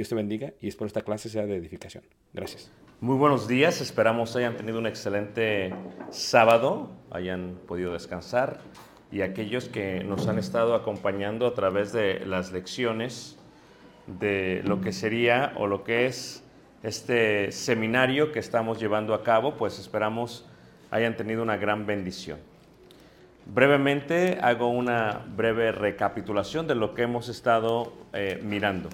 Dios te bendiga y espero esta clase sea de edificación. Gracias. Muy buenos días, esperamos hayan tenido un excelente sábado, hayan podido descansar y aquellos que nos han estado acompañando a través de las lecciones de lo que sería o lo que es este seminario que estamos llevando a cabo, pues esperamos hayan tenido una gran bendición. Brevemente hago una breve recapitulación de lo que hemos estado eh, mirando.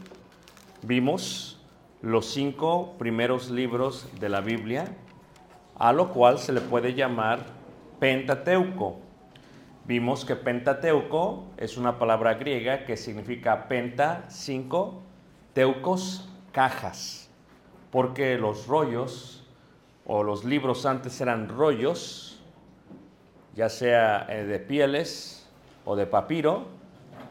Vimos los cinco primeros libros de la Biblia, a lo cual se le puede llamar Pentateuco. Vimos que Pentateuco es una palabra griega que significa penta, cinco, teucos, cajas, porque los rollos o los libros antes eran rollos, ya sea eh, de pieles o de papiro,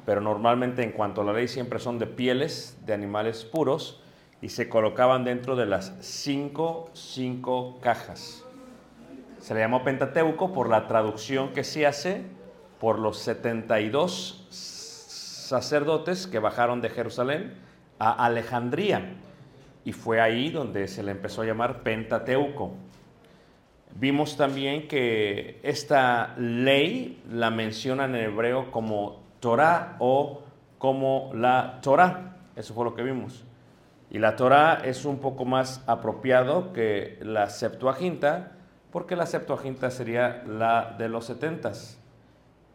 pero normalmente en cuanto a la ley siempre son de pieles de animales puros y se colocaban dentro de las cinco, cinco cajas. Se le llamó Pentateuco por la traducción que se hace por los 72 sacerdotes que bajaron de Jerusalén a Alejandría. Y fue ahí donde se le empezó a llamar Pentateuco. Vimos también que esta ley la mencionan en hebreo como Torah o como la Torah. Eso fue lo que vimos. Y la Torah es un poco más apropiado que la Septuaginta, porque la Septuaginta sería la de los setentas.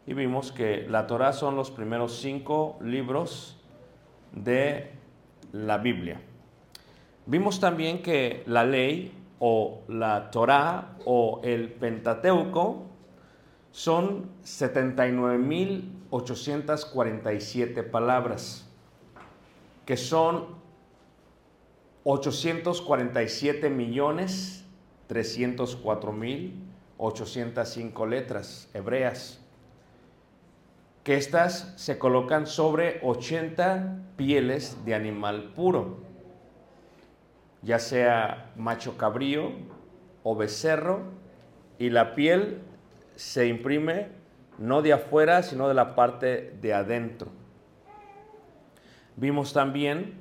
Y vimos que la Torah son los primeros cinco libros de la Biblia. Vimos también que la ley o la Torah o el Pentateuco son 79.847 palabras, que son 847 millones 304 mil 805 letras hebreas, que estas se colocan sobre 80 pieles de animal puro, ya sea macho cabrío o becerro, y la piel se imprime no de afuera, sino de la parte de adentro. Vimos también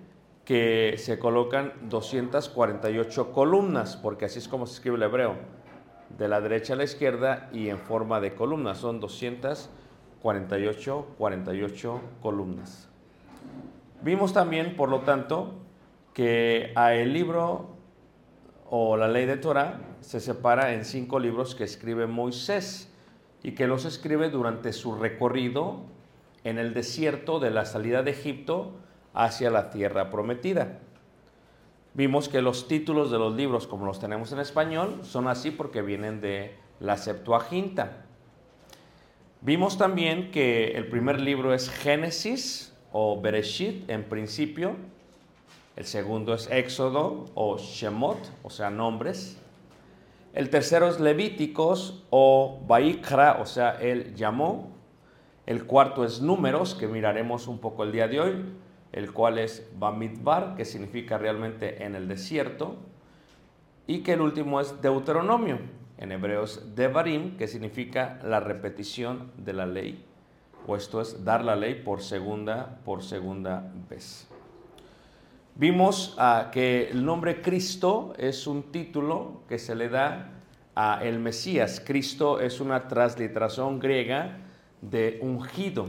que se colocan 248 columnas, porque así es como se escribe el hebreo, de la derecha a la izquierda y en forma de columnas. Son 248, 48 columnas. Vimos también, por lo tanto, que a el libro o la ley de Torah se separa en cinco libros que escribe Moisés y que los escribe durante su recorrido en el desierto de la salida de Egipto hacia la tierra prometida. Vimos que los títulos de los libros, como los tenemos en español, son así porque vienen de la Septuaginta. Vimos también que el primer libro es Génesis o Bereshit en principio, el segundo es Éxodo o Shemot, o sea, nombres. El tercero es Levíticos o Baikra, o sea, él llamó. El cuarto es Números, que miraremos un poco el día de hoy el cual es Bamidbar, que significa realmente en el desierto, y que el último es Deuteronomio, en hebreo es Devarim, que significa la repetición de la ley, o esto es dar la ley por segunda, por segunda vez. Vimos uh, que el nombre Cristo es un título que se le da a el Mesías. Cristo es una transliteración griega de ungido.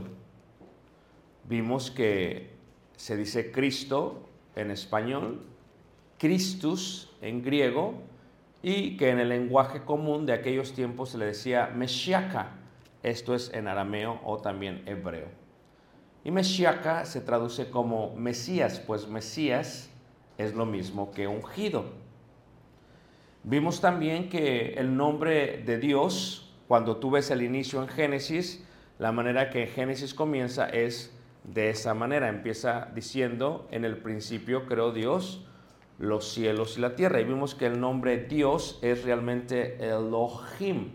Vimos que se dice Cristo en español, Christus en griego, y que en el lenguaje común de aquellos tiempos se le decía Meshiaka, esto es en arameo o también hebreo. Y Meshiaka se traduce como Mesías, pues Mesías es lo mismo que ungido. Vimos también que el nombre de Dios, cuando tú ves el inicio en Génesis, la manera que Génesis comienza es de esa manera. Empieza diciendo, en el principio creó Dios los cielos y la tierra. Y vimos que el nombre Dios es realmente Elohim.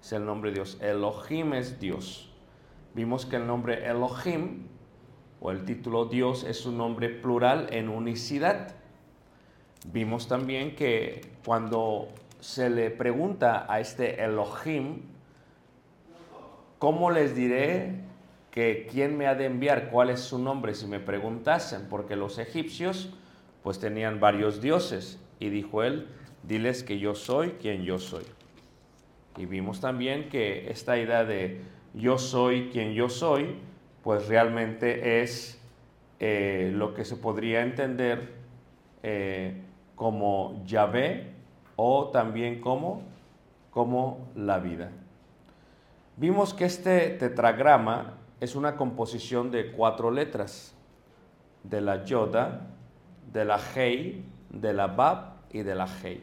Es el nombre de Dios. Elohim es Dios. Vimos que el nombre Elohim o el título Dios es un nombre plural en unicidad. Vimos también que cuando se le pregunta a este Elohim, ¿cómo les diré que quién me ha de enviar, cuál es su nombre, si me preguntasen, porque los egipcios pues tenían varios dioses. Y dijo él, diles que yo soy quien yo soy. Y vimos también que esta idea de yo soy quien yo soy, pues realmente es eh, lo que se podría entender eh, como Yahvé o también como, como la vida. Vimos que este tetragrama es una composición de cuatro letras, de la Yoda, de la Hei, de la Bab y de la Hei.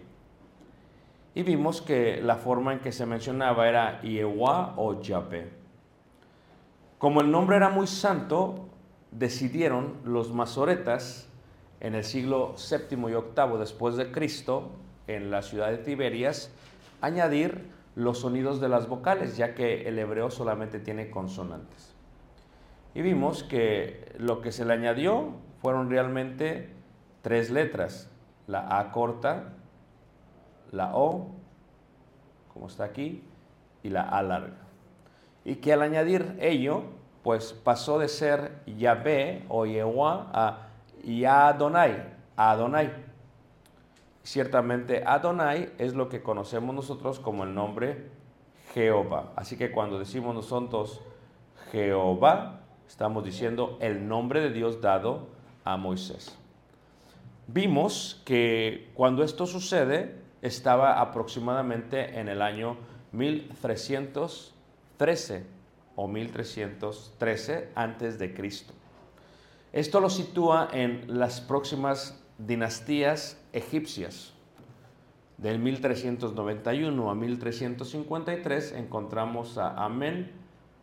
Y vimos que la forma en que se mencionaba era Yehuá o Yahvé. Como el nombre era muy santo, decidieron los masoretas en el siglo VII y VIII después de Cristo, en la ciudad de Tiberias, añadir los sonidos de las vocales, ya que el hebreo solamente tiene consonantes. Y vimos que lo que se le añadió fueron realmente tres letras, la A corta, la O, como está aquí, y la A larga. Y que al añadir ello, pues pasó de ser Yahvé o Yehuá a Yadonai, Adonai. Ciertamente Adonai es lo que conocemos nosotros como el nombre Jehová. Así que cuando decimos nosotros Jehová, Estamos diciendo el nombre de Dios dado a Moisés. Vimos que cuando esto sucede estaba aproximadamente en el año 1313 o 1313 antes de Cristo. Esto lo sitúa en las próximas dinastías egipcias. Del 1391 a 1353 encontramos a Amen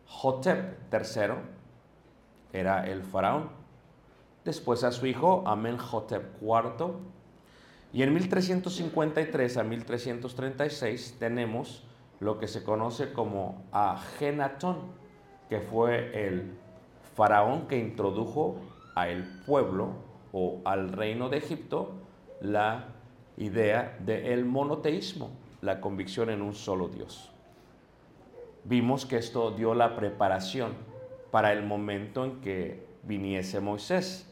Hotep III, era el faraón. Después a su hijo Amenhotep IV Y en 1353 a 1336 tenemos lo que se conoce como Agenatón, que fue el faraón que introdujo al pueblo o al reino de Egipto la idea del monoteísmo, la convicción en un solo Dios. Vimos que esto dio la preparación para el momento en que viniese Moisés,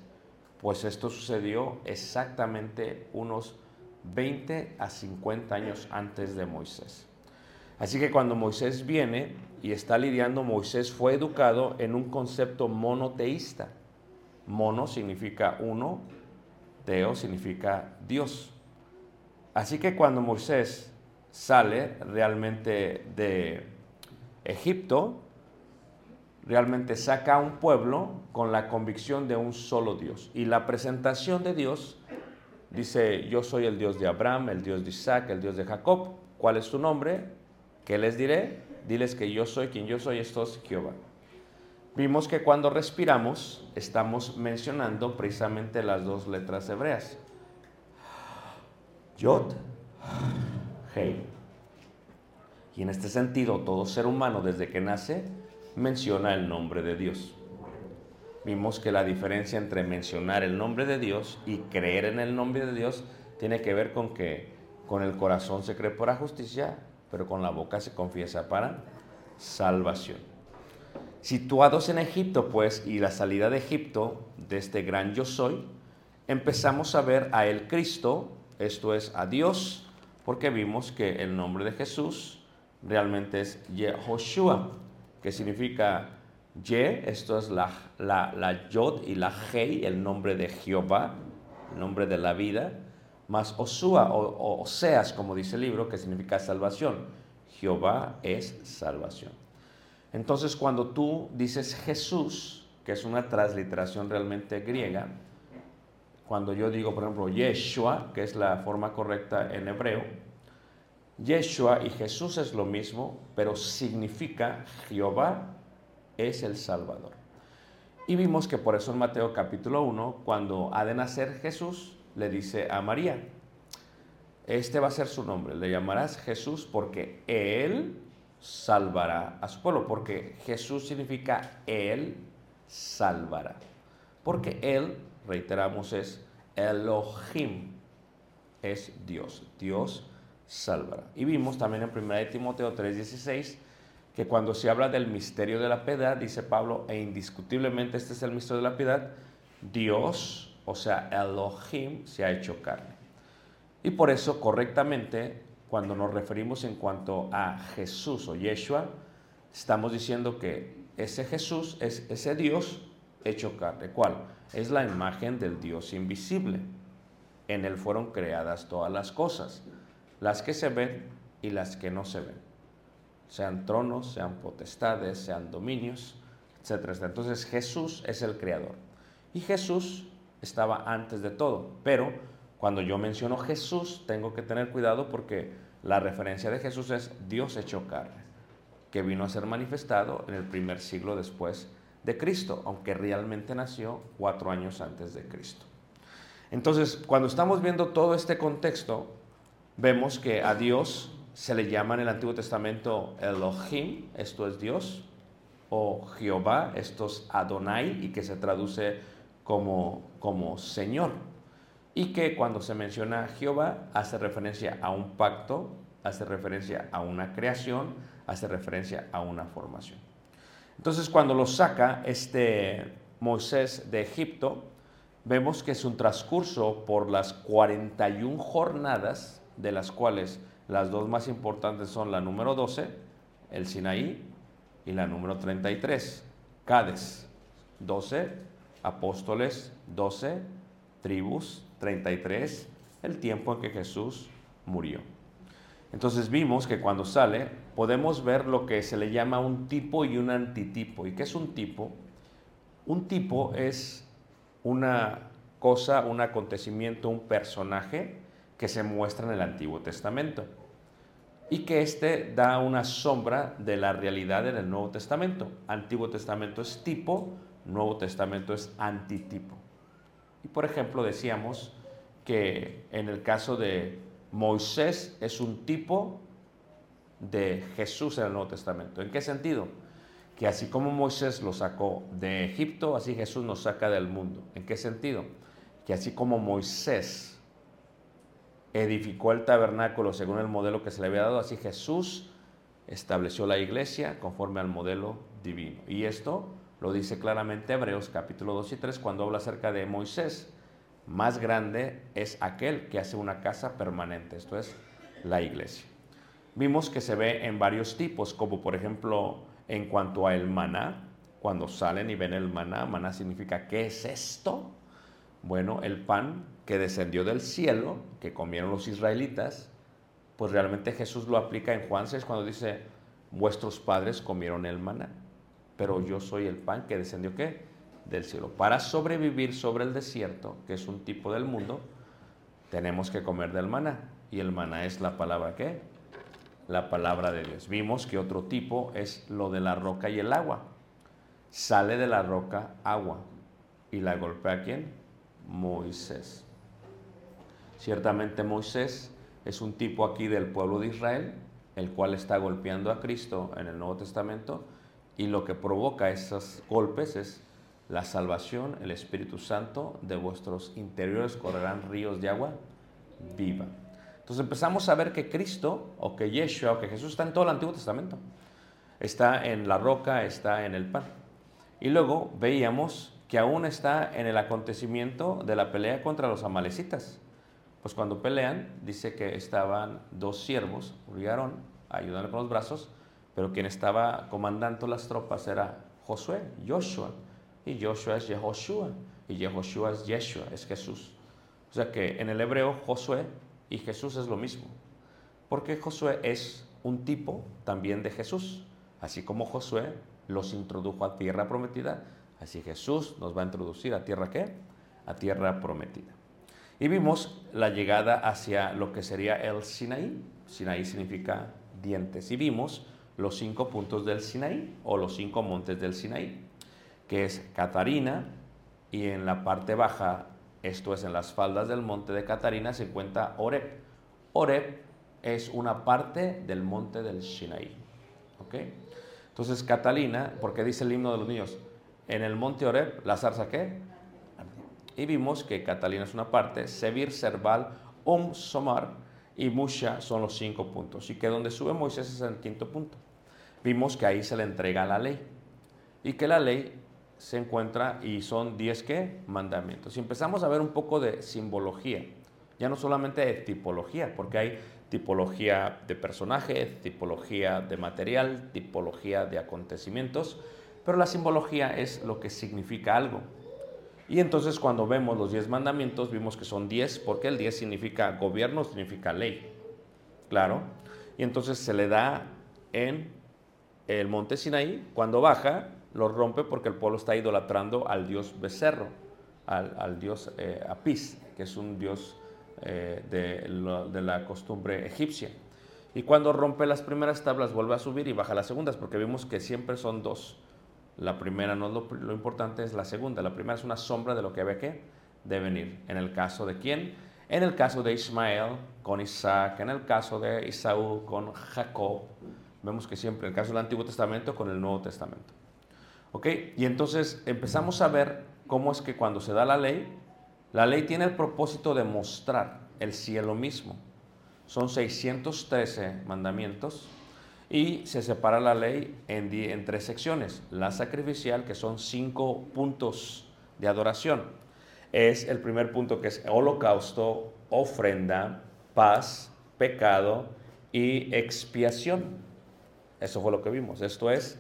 pues esto sucedió exactamente unos 20 a 50 años antes de Moisés. Así que cuando Moisés viene y está lidiando, Moisés fue educado en un concepto monoteísta. Mono significa uno, teo significa Dios. Así que cuando Moisés sale realmente de Egipto, realmente saca a un pueblo con la convicción de un solo Dios. Y la presentación de Dios dice, yo soy el Dios de Abraham, el Dios de Isaac, el Dios de Jacob. ¿Cuál es tu nombre? ¿Qué les diré? Diles que yo soy quien yo soy, esto es Jehová. Vimos que cuando respiramos estamos mencionando precisamente las dos letras hebreas. Yod, Hei. Y en este sentido, todo ser humano desde que nace menciona el nombre de Dios. Vimos que la diferencia entre mencionar el nombre de Dios y creer en el nombre de Dios tiene que ver con que con el corazón se cree para justicia pero con la boca se confiesa para salvación. Situados en Egipto, pues, y la salida de Egipto, de este gran yo soy, empezamos a ver a el Cristo, esto es a Dios, porque vimos que el nombre de Jesús realmente es Yehoshua, que significa Ye, esto es la, la, la Yod y la Hei, el nombre de Jehová, el nombre de la vida, más Osúa o, Oseas, como dice el libro, que significa salvación. Jehová es salvación. Entonces, cuando tú dices Jesús, que es una transliteración realmente griega, cuando yo digo, por ejemplo, Yeshua, que es la forma correcta en hebreo, Yeshua y Jesús es lo mismo, pero significa Jehová es el Salvador. Y vimos que por eso en Mateo capítulo 1, cuando ha de nacer Jesús, le dice a María, este va a ser su nombre, le llamarás Jesús porque Él salvará a su pueblo, porque Jesús significa Él salvará, porque Él, reiteramos, es Elohim, es Dios, Dios salvará. Y vimos también en 1 Timoteo 3:16 que cuando se habla del misterio de la piedad, dice Pablo, e indiscutiblemente este es el misterio de la piedad, Dios o sea, Elohim se ha hecho carne. Y por eso correctamente, cuando nos referimos en cuanto a Jesús o Yeshua, estamos diciendo que ese Jesús es ese Dios hecho carne. ¿Cuál? Es la imagen del Dios invisible. En él fueron creadas todas las cosas, las que se ven y las que no se ven. Sean tronos, sean potestades, sean dominios, etc. Entonces Jesús es el creador. Y Jesús estaba antes de todo. Pero cuando yo menciono Jesús, tengo que tener cuidado porque la referencia de Jesús es Dios hecho carne, que vino a ser manifestado en el primer siglo después de Cristo, aunque realmente nació cuatro años antes de Cristo. Entonces, cuando estamos viendo todo este contexto, vemos que a Dios se le llama en el Antiguo Testamento Elohim, esto es Dios, o Jehová, esto es Adonai, y que se traduce como, como Señor. Y que cuando se menciona Jehová hace referencia a un pacto, hace referencia a una creación, hace referencia a una formación. Entonces cuando lo saca este Moisés de Egipto, vemos que es un transcurso por las 41 jornadas, de las cuales las dos más importantes son la número 12, el Sinaí, y la número 33, Cades. 12 apóstoles 12, tribus 33, el tiempo en que Jesús murió. Entonces vimos que cuando sale podemos ver lo que se le llama un tipo y un antitipo. ¿Y qué es un tipo? Un tipo es una cosa, un acontecimiento, un personaje que se muestra en el Antiguo Testamento y que éste da una sombra de la realidad en el Nuevo Testamento. Antiguo Testamento es tipo, Nuevo Testamento es antitipo. Y por ejemplo decíamos que en el caso de Moisés es un tipo de Jesús en el Nuevo Testamento. ¿En qué sentido? Que así como Moisés lo sacó de Egipto, así Jesús nos saca del mundo. ¿En qué sentido? Que así como Moisés edificó el tabernáculo según el modelo que se le había dado, así Jesús estableció la iglesia conforme al modelo divino. Y esto lo dice claramente Hebreos capítulo 2 y 3 cuando habla acerca de Moisés. Más grande es aquel que hace una casa permanente, esto es la iglesia. Vimos que se ve en varios tipos, como por ejemplo en cuanto a el maná, cuando salen y ven el maná, maná significa ¿qué es esto? Bueno, el pan que descendió del cielo, que comieron los israelitas, pues realmente Jesús lo aplica en Juan 6 cuando dice, vuestros padres comieron el maná, pero yo soy el pan que descendió ¿qué? Del cielo. Para sobrevivir sobre el desierto, que es un tipo del mundo, tenemos que comer del maná. Y el maná es la palabra ¿qué? La palabra de Dios. Vimos que otro tipo es lo de la roca y el agua. Sale de la roca agua. ¿Y la golpea quién? Moisés. Ciertamente Moisés es un tipo aquí del pueblo de Israel, el cual está golpeando a Cristo en el Nuevo Testamento y lo que provoca esos golpes es la salvación, el Espíritu Santo, de vuestros interiores correrán ríos de agua viva. Entonces empezamos a ver que Cristo, o que Yeshua, o que Jesús está en todo el Antiguo Testamento. Está en la roca, está en el pan. Y luego veíamos que aún está en el acontecimiento de la pelea contra los amalecitas. Pues cuando pelean, dice que estaban dos siervos, Aarón, ayudando con los brazos, pero quien estaba comandando las tropas era Josué, Joshua. Y Joshua es Yehoshua, y Yehoshua es Yeshua, es Jesús. O sea que en el hebreo Josué y Jesús es lo mismo, porque Josué es un tipo también de Jesús. Así como Josué los introdujo a tierra prometida, así Jesús nos va a introducir a tierra qué? A tierra prometida. Y vimos la llegada hacia lo que sería el Sinaí. Sinaí significa dientes. Y vimos los cinco puntos del Sinaí o los cinco montes del Sinaí, que es Catarina y en la parte baja, esto es en las faldas del monte de Catarina, se encuentra Oreb. Oreb es una parte del monte del Sinaí. ¿Ok? Entonces, Catalina, porque dice el himno de los niños, en el monte Oreb, la zarza qué? Y vimos que Catalina es una parte, Sevir, Serval, Um, Somar y Musha son los cinco puntos. Y que donde sube Moisés es el quinto punto. Vimos que ahí se le entrega la ley. Y que la ley se encuentra y son diez qué? Mandamientos. Y empezamos a ver un poco de simbología. Ya no solamente de tipología, porque hay tipología de personaje, tipología de material, tipología de acontecimientos, pero la simbología es lo que significa algo. Y entonces cuando vemos los diez mandamientos, vimos que son diez, porque el diez significa gobierno, significa ley. Claro. Y entonces se le da en el monte Sinaí, cuando baja, lo rompe porque el pueblo está idolatrando al dios becerro, al, dios eh, Apis, que es un dios eh, de, la costumbre egipcia. Y cuando rompe las primeras tablas, vuelve a subir y baja las segundas, porque vimos que siempre son dos. La primera no es lo, lo, importante, es la segunda. La primera es una sombra de lo que ve que de venir. En el caso de quién? En el caso de Ismael con Isaac, en el caso de Isaú con Jacob. Vemos que siempre, el caso del Antiguo Testamento con el Nuevo Testamento. ¿Ok? Y entonces empezamos a ver cómo es que cuando se da la ley, la ley tiene el propósito de mostrar el cielo mismo. Son 613 mandamientos y se separa la ley en, en, tres secciones. La sacrificial, que son cinco puntos de adoración. Es el primer punto que es holocausto, ofrenda, paz, pecado y expiación. Eso fue lo que vimos. Esto es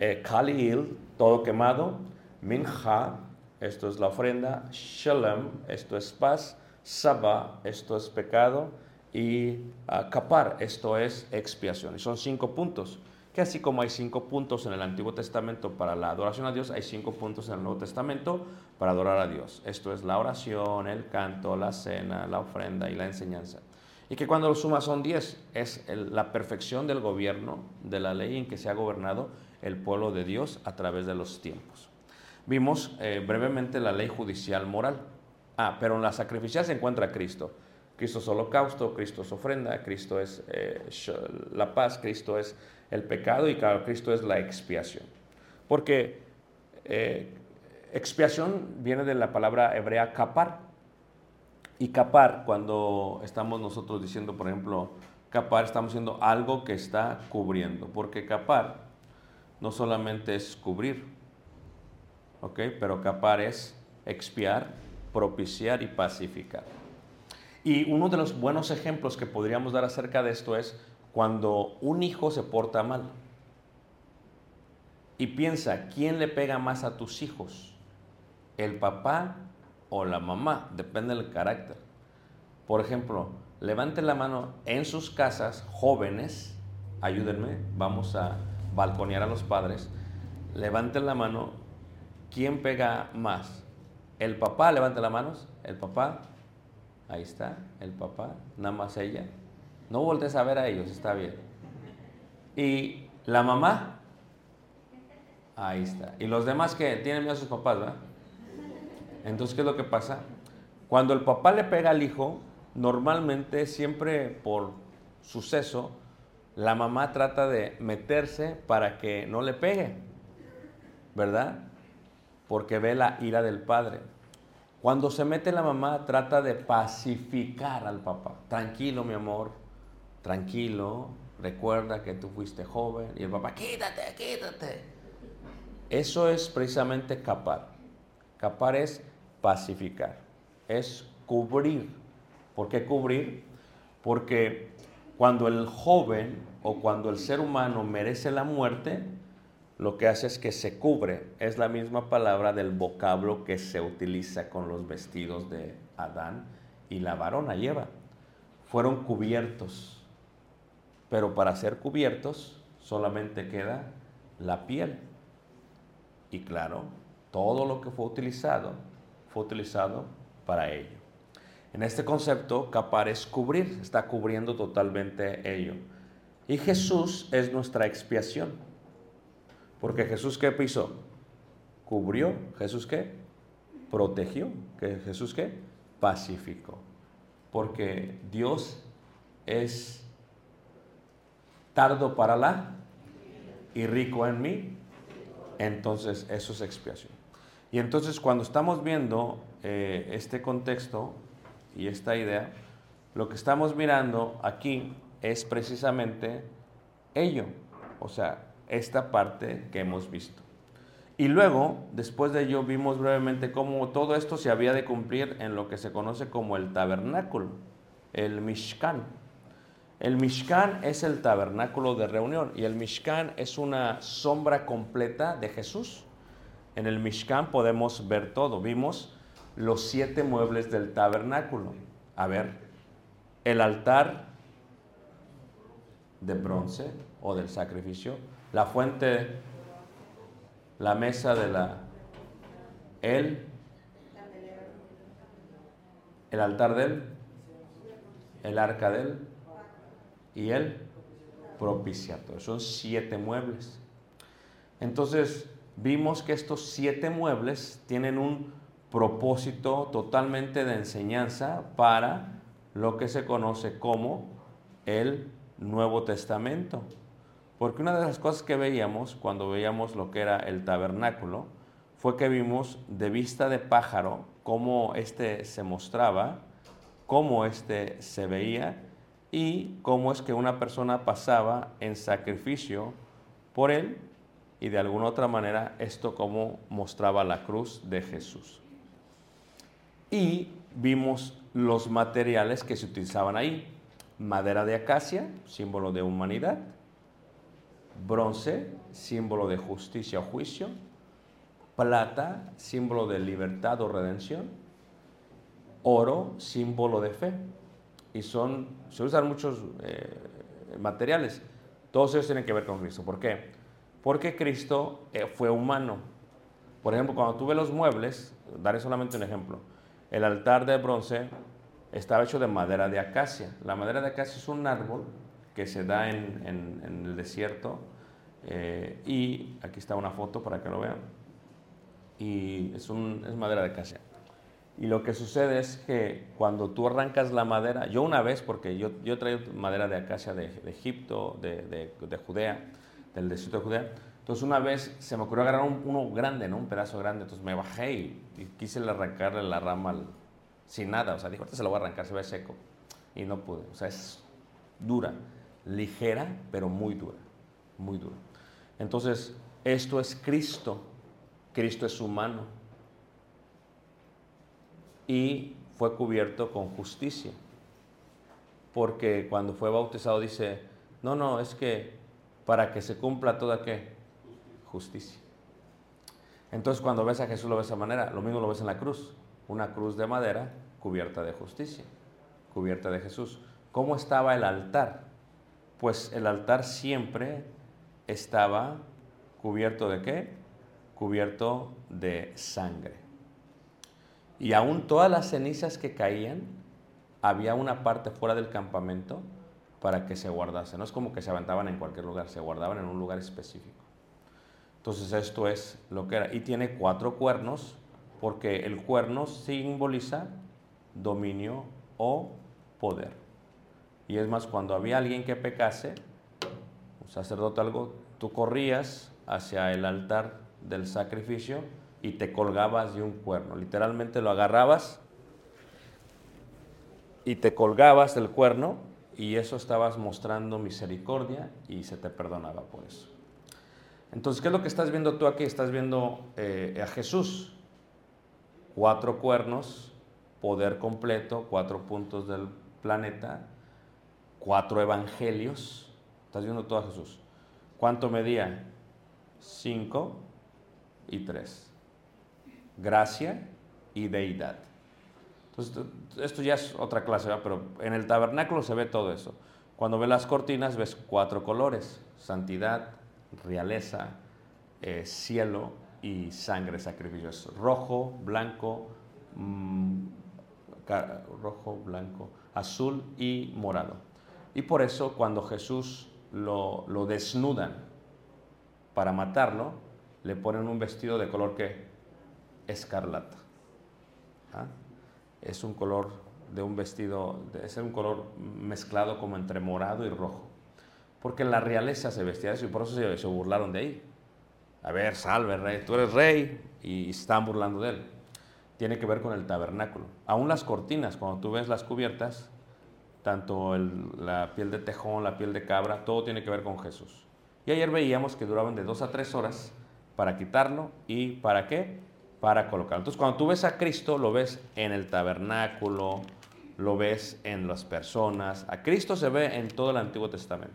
eh, todo quemado, Minha, esto es la ofrenda, Shalem, esto es paz, Saba, esto es pecado, y uh, Kapar, esto es expiación. Y son cinco puntos, que así como hay cinco puntos en el Antiguo Testamento para la adoración a Dios, hay cinco puntos en el Nuevo Testamento para adorar a Dios. Esto es la oración, el canto, la cena, la ofrenda y la enseñanza. Y que cuando lo sumas son diez, es el, la perfección del gobierno, de la ley en que se ha gobernado el pueblo de Dios a través de los tiempos. Vimos eh, brevemente la ley judicial moral. Ah, pero en la sacrificial se encuentra Cristo. Cristo es holocausto, Cristo es ofrenda, Cristo es eh, la paz, Cristo es el pecado y Cristo es la expiación. Porque eh, expiación viene de la palabra hebrea capar. Y capar, cuando estamos nosotros diciendo, por ejemplo, capar, estamos diciendo algo que está cubriendo. Porque capar no solamente es cubrir, ¿ok? Pero capar es expiar, propiciar y pacificar. Y uno de los buenos ejemplos que podríamos dar acerca de esto es cuando un hijo se porta mal. Y piensa, ¿quién le pega más a tus hijos? ¿El papá o la mamá? Depende del carácter. Por ejemplo, levanten la mano en sus casas, jóvenes, ayúdenme, vamos a balconear a los padres. Levanten la mano, ¿quién pega más? ¿El papá? Levanten las manos. ¿El papá? Ahí está, el papá, nada más ella. No voltees a ver a ellos, está bien. ¿Y la mamá? Ahí está. ¿Y los demás que tienen miedo a sus papás, verdad? Entonces, ¿qué es lo que pasa? Cuando el papá le pega al hijo, normalmente, siempre por suceso, la mamá trata de meterse para que no le pegue, ¿verdad? Porque ve la ira del padre. Cuando se mete la mamá, trata de pacificar al papá. Tranquilo, mi amor, tranquilo, recuerda que tú fuiste joven. Y el papá, quítate, quítate. Eso es precisamente capar. Capar es pacificar, es cubrir. ¿Por qué cubrir? Porque cuando el joven o cuando el ser humano merece la muerte, lo que hace es que se cubre. Es la misma palabra del vocablo que se utiliza con los vestidos de Adán y la varona lleva. Fueron cubiertos. Pero para ser cubiertos solamente queda la piel. Y claro, todo lo que fue utilizado fue utilizado para ello. En este concepto, capar es cubrir, está cubriendo totalmente ello. Y Jesús es nuestra expiación. Porque Jesús qué hizo? Cubrió. Jesús qué? Protegió. ¿Que Jesús qué? Pacificó. Porque Dios es tardo para la y rico en mí. Entonces eso es expiación. Y entonces cuando estamos viendo eh, este contexto y esta idea, lo que estamos mirando aquí es precisamente ello. O sea, esta parte que hemos visto. Y luego, después de ello, vimos brevemente cómo todo esto se había de cumplir en lo que se conoce como el tabernáculo, el Mishkan. El Mishkan es el tabernáculo de reunión y el Mishkan es una sombra completa de Jesús. En el Mishkan podemos ver todo. Vimos los siete muebles del tabernáculo. A ver, el altar de bronce o del sacrificio, la fuente, la mesa de la, el, el altar de él, el arca de él y el propiciatorio. Son siete muebles. Entonces, vimos que estos siete muebles tienen un propósito totalmente de enseñanza para lo que se conoce como el Nuevo Testamento. Porque una de las cosas que veíamos cuando veíamos lo que era el tabernáculo fue que vimos de vista de pájaro cómo este se mostraba, cómo este se veía y cómo es que una persona pasaba en sacrificio por él y de alguna otra manera esto como mostraba la cruz de Jesús. Y vimos los materiales que se utilizaban ahí. Madera de acacia, símbolo de humanidad. Bronce, símbolo de justicia o juicio. Plata, símbolo de libertad o redención. Oro, símbolo de fe. Y son, se usan muchos eh, materiales. Todos ellos tienen que ver con Cristo. ¿Por qué? Porque Cristo eh, fue humano. Por ejemplo, cuando tú ves los muebles, daré solamente un ejemplo. El altar de bronce estaba hecho de madera de acacia. La madera de acacia es un árbol que se da en, el desierto. eh, y aquí está una foto para que lo vean. Y es, madera de acacia. Y lo que sucede es que cuando tú arrancas la madera, yo una vez, porque yo, yo madera de acacia de, Egipto, de Judea, del desierto de Judea, entonces una vez se me ocurrió agarrar un- uno grande, ¿no? Un pedazo grande, entonces me bajé y, quise arrancarle la rama sin nada, o sea, dije, ahorita se lo voy a arrancar, se ve seco. Y no pude, o sea, es dura, ligera, pero muy dura, muy dura. Entonces, esto es Cristo, Cristo es humano y fue cubierto con justicia. Porque cuando fue bautizado dice, no, no, es que para que se cumpla toda qué? Justicia. Entonces cuando ves a Jesús lo ves de esa manera, lo mismo lo ves en la cruz, una cruz de madera cubierta de justicia, cubierta de Jesús. ¿Cómo estaba el altar? Pues el altar siempre estaba cubierto de qué? Cubierto de sangre. Y aún todas las cenizas que caían, había una parte fuera del campamento para que se guardase. No es como que se aventaban en cualquier lugar, se guardaban en un lugar específico. Entonces esto es lo que era. Y tiene cuatro cuernos, porque el cuerno simboliza dominio o poder. Y es más, cuando había alguien que pecase, un sacerdote algo, tú corrías hacia el altar del sacrificio y te colgabas de un cuerno. Literalmente lo agarrabas y te colgabas del cuerno y eso estabas mostrando misericordia y se te perdonaba por eso. Entonces, ¿qué es lo que estás viendo tú aquí? Estás viendo eh, a Jesús. Cuatro cuernos, poder completo, cuatro puntos del planeta, cuatro evangelios. Estás viendo todo a Jesús. ¿Cuánto medía? Cinco y tres. Gracia y deidad. Entonces, esto ya es otra clase, pero en el tabernáculo se ve todo eso. Cuando ves las cortinas ves cuatro colores, santidad, realeza, eh, cielo y sangre, sacrificios. Rojo, blanco, mm, rojo, blanco, azul y morado. Y por eso cuando Jesús lo, lo desnudan para matarlo, le ponen un vestido de color que escarlata. ¿Ah? Es un color de un vestido, es un color mezclado como entre morado y rojo. Porque la realeza se vestía de eso y por eso se, burlaron de ahí. A ver, salve rey, tú eres rey y están burlando de él. Tiene que ver con el tabernáculo. Aún las cortinas, cuando tú ves las cubiertas, tanto la piel de tejón, la piel de cabra, todo tiene que ver con Jesús. Y ayer veíamos que duraban de dos a tres horas para quitarlo y para qué? Para colocarlo. Entonces, cuando tú ves a Cristo, lo ves en el tabernáculo, lo ves en las personas. A Cristo se ve en todo el Antiguo Testamento.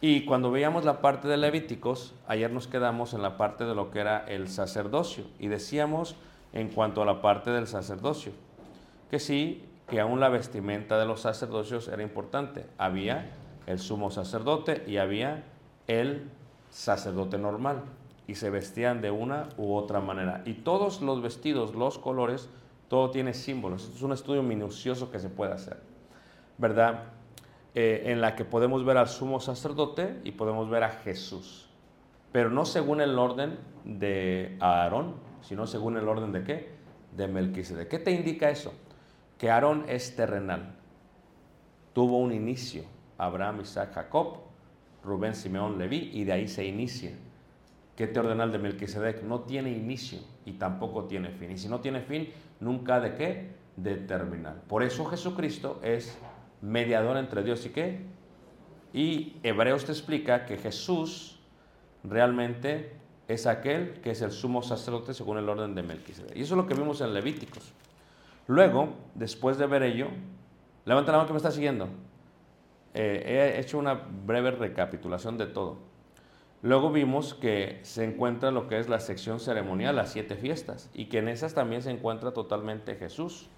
Y cuando veíamos la parte de Levíticos, ayer nos quedamos en la parte de lo que era el sacerdocio. Y decíamos en cuanto a la parte del sacerdocio, que sí, que aún la vestimenta de los sacerdocios era importante. Había el sumo sacerdote y había el sacerdote normal. Y se vestían de una u otra manera. Y todos los vestidos, los colores, todo tiene símbolos. Esto es un estudio minucioso que se puede hacer. ¿Verdad? eh, en la que podemos ver al sumo sacerdote y podemos ver a Jesús. Pero no según el orden de Aarón, sino según el orden de qué? De Melquisedec. ¿Qué te indica eso? Que Aarón es terrenal. Tuvo un inicio. Abraham, Isaac, Jacob, Rubén, Simeón, Leví, y de ahí se inicia. ¿Qué te ordena el de Melquisedec? No tiene inicio y tampoco tiene fin. Y si no tiene fin, nunca de qué? De terminar. Por eso Jesucristo es mediador entre Dios y qué. Y Hebreos te explica que Jesús realmente es aquel que es el sumo sacerdote según el orden de Melquisedec. Y eso es lo que vimos en Levíticos. Luego, después de ver ello, levanta la mano que me está siguiendo. Eh, he hecho una breve recapitulación de todo. Luego vimos que se encuentra lo que es la sección ceremonial, las siete fiestas, y que en esas también se encuentra totalmente Jesús.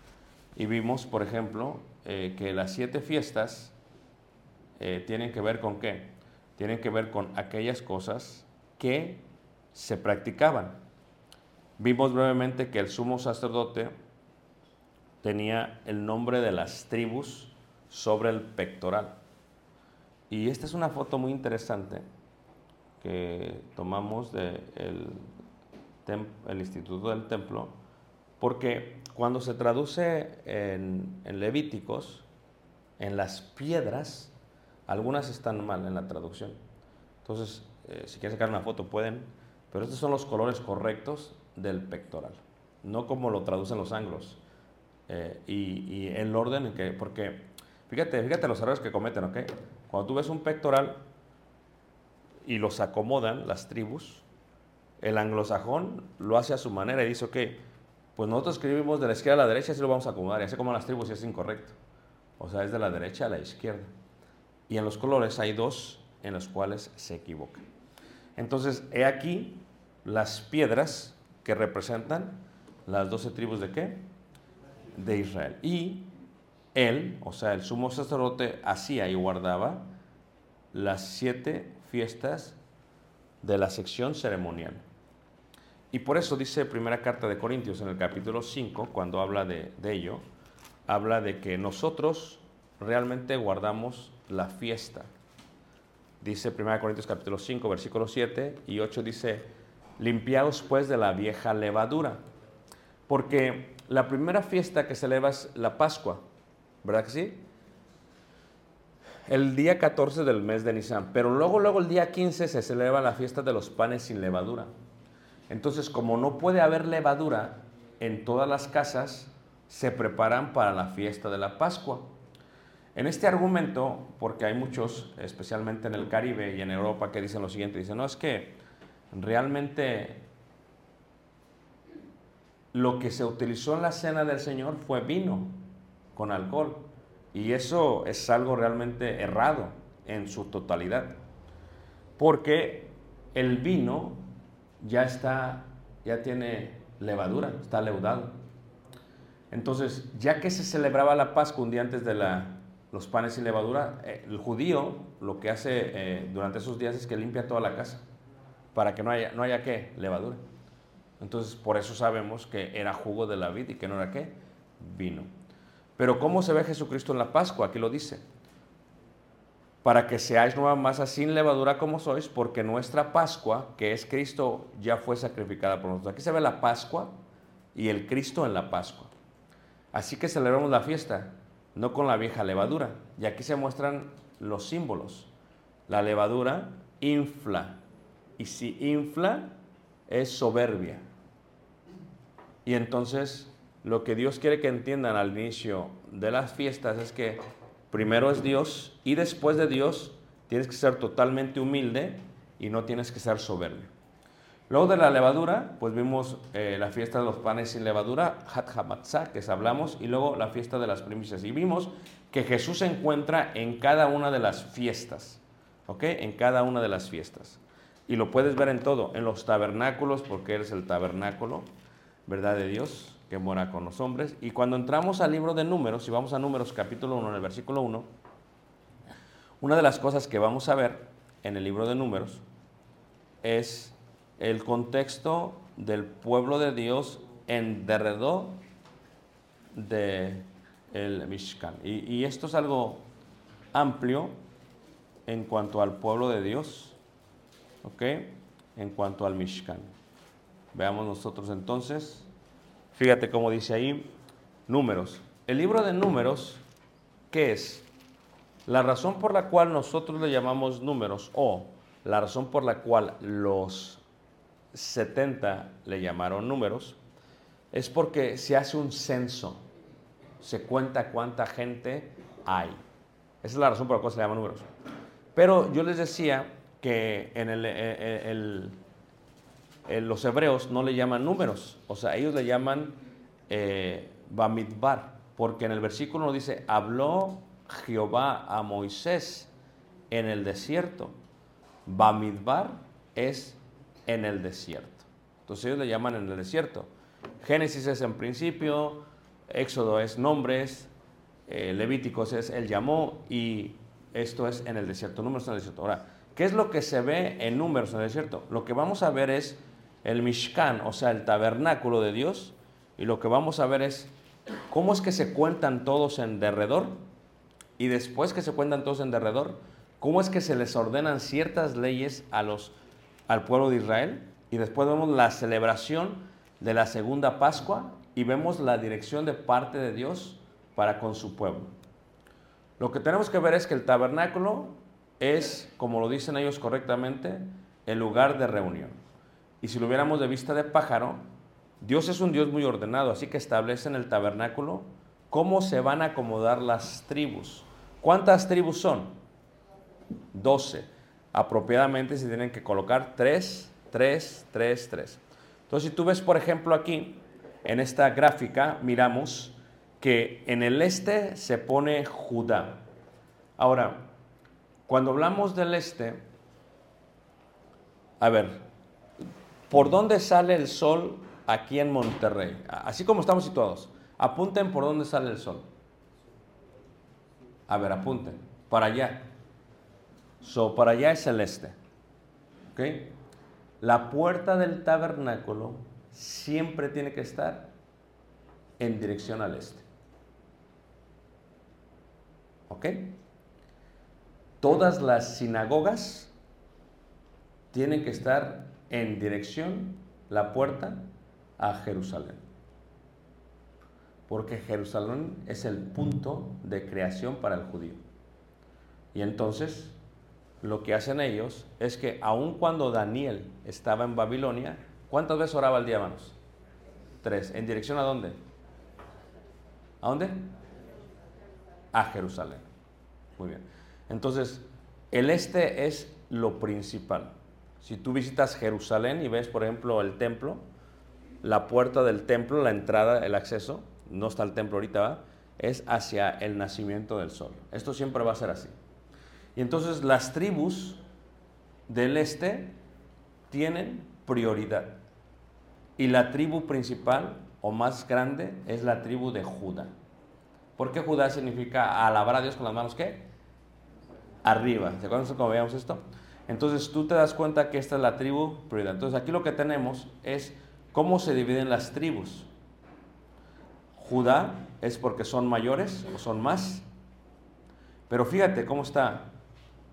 Y vimos, por ejemplo, eh, que las siete fiestas eh, tienen que ver con qué? Tienen que ver con aquellas cosas que se practicaban. Vimos brevemente que el sumo sacerdote tenía el nombre de las tribus sobre el pectoral. Y esta es una foto muy interesante que tomamos del el Instituto del Templo, porque cuando se traduce en, en Levíticos, en las piedras, algunas están mal en la traducción. Entonces, eh, si quieren sacar una foto pueden, pero estos son los colores correctos del pectoral, no como lo traducen los anglos. Eh, y, y el orden en que, porque fíjate, fíjate los errores que cometen, ¿ok? Cuando tú ves un pectoral y los acomodan las tribus, el anglosajón lo hace a su manera y dice, ok, pues nosotros escribimos de la izquierda a la derecha, así lo vamos a acomodar, y así como las tribus y es incorrecto. O sea, es de la derecha a la izquierda. Y en los colores hay dos en los cuales se equivocan. Entonces, he aquí las piedras que representan las doce tribus de qué? De Israel. Y él, o sea, el sumo sacerdote, hacía y guardaba las siete fiestas de la sección ceremonial. Y por eso dice primera carta de Corintios en el capítulo 5, cuando habla de, ello, habla de que nosotros realmente guardamos la fiesta. Dice 1 Corintios capítulo 5, versículo 7 y 8 dice, limpiaos pues de la vieja levadura. Porque la primera fiesta que celebra es la Pascua, ¿verdad que sí? El día 14 del mes de Nisan, pero luego, luego el día 15 se celebra la fiesta de los panes sin levadura. Entonces, como no puede haber levadura en todas las casas, se preparan para la fiesta de la Pascua. En este argumento, porque hay muchos, especialmente en el Caribe y en Europa, que dicen lo siguiente, dicen, no, es que realmente lo que se utilizó en la cena del Señor fue vino con alcohol. Y eso es algo realmente errado en su totalidad. Porque el vino ya está, ya tiene levadura, está leudado. Entonces, ya que se celebraba la Pascua un día antes de la, los panes sin levadura, eh, el judío lo que hace eh, durante esos días es que limpia toda la casa para que no haya, no haya qué, levadura. Entonces, por eso sabemos que era jugo de la vid y que no era qué, vino. Pero ¿cómo se ve Jesucristo en la Pascua? Aquí lo dice. Para que seáis nueva masa sin levadura como sois, porque nuestra Pascua, que es Cristo, ya fue sacrificada por nosotros. Aquí se ve la Pascua y el Cristo en la Pascua. Así que celebramos la fiesta, no con la vieja levadura. Y aquí se muestran los símbolos. La levadura infla. Y si infla, es soberbia. Y entonces lo que Dios quiere que entiendan al inicio de las fiestas es que primero es Dios y después de Dios tienes que ser totalmente humilde y no tienes que ser soberbio. Luego de la levadura, pues vimos eh, la fiesta de los panes sin levadura, Hat Hamatzah, que hablamos, y luego la fiesta de las primicias. Y vimos que Jesús se encuentra en cada una de las fiestas, ¿ok? En cada una de las fiestas. Y lo puedes ver en todo, en los tabernáculos, porque eres el tabernáculo, ¿verdad? De Dios, que mora con los hombres. Y cuando entramos al libro de números, si vamos a números capítulo 1, en el versículo 1, una de las cosas que vamos a ver en el libro de números es el contexto del pueblo de Dios en derredor de el Mishkan. Y, y, esto es algo amplio en cuanto al pueblo de Dios, ¿ok? En cuanto al Mishkan. Veamos nosotros entonces, fíjate cómo dice ahí, números. El libro de números, ¿qué es? La razón por la cual nosotros le llamamos números o la razón por la cual los 70 le llamaron números, es porque se hace un censo, se cuenta cuánta gente hay. Esa es la razón por la cual se le llaman números. Pero yo les decía que en el, el, el, los hebreos no le llaman números, o sea, ellos le llaman eh, Bamidbar, porque en el versículo nos dice, habló Jehová a Moisés en el desierto. Bamidbar es en el desierto. Entonces ellos le llaman en el desierto. Génesis es en principio, Éxodo es nombres, eh, Levíticos es él llamó y esto es en el desierto, números en el desierto. Ahora, ¿qué es lo que se ve en números en el desierto? Lo que vamos a ver es el Mishkan, o sea, el tabernáculo de Dios, y lo que vamos a ver es cómo es que se cuentan todos en derredor, y después que se cuentan todos en derredor, cómo es que se les ordenan ciertas leyes a los al pueblo de Israel y después vemos la celebración de la segunda Pascua y vemos la dirección de parte de Dios para con su pueblo. Lo que tenemos que ver es que el tabernáculo es, como lo dicen ellos correctamente, el lugar de reunión. Y si lo viéramos de vista de pájaro, Dios es un Dios muy ordenado, así que establece en el tabernáculo cómo se van a acomodar las tribus. ¿Cuántas tribus son? Doce. Apropiadamente se tienen que colocar tres, tres, tres, tres. Entonces, si tú ves, por ejemplo, aquí, en esta gráfica, miramos que en el este se pone Judá. Ahora, cuando hablamos del este, a ver, ¿por dónde sale el sol aquí en Monterrey? Así como estamos situados, apunten por dónde sale el sol. A ver, apunten, para allá. So, para allá es el este. ¿Ok? La puerta del tabernáculo siempre tiene que estar en dirección al este. ¿Ok? Todas las sinagogas tienen que estar en dirección, la puerta, a Jerusalén. Porque Jerusalén es el punto de creación para el judío. Y entonces, lo que hacen ellos es que aun cuando Daniel estaba en Babilonia, ¿cuántas veces oraba al día, hermanos? Tres. ¿En dirección a dónde? ¿A dónde? A Jerusalén. Muy bien. Entonces, el este es lo principal. Si tú visitas Jerusalén y ves, por ejemplo, el templo, la puerta del templo, la entrada, el acceso, no está el templo ahorita, ¿va? es hacia el nacimiento del sol. Esto siempre va a ser así. Y entonces las tribus del este tienen prioridad. Y la tribu principal o más grande es la tribu de Judá. ¿Por qué Judá significa alabar a Dios con las manos qué? Arriba. ¿Se acuerdan cómo veíamos esto? Entonces tú te das cuenta que esta es la tribu prioridad. Entonces aquí lo que tenemos es cómo se dividen las tribus. Judá es porque son mayores o son más. Pero fíjate cómo está.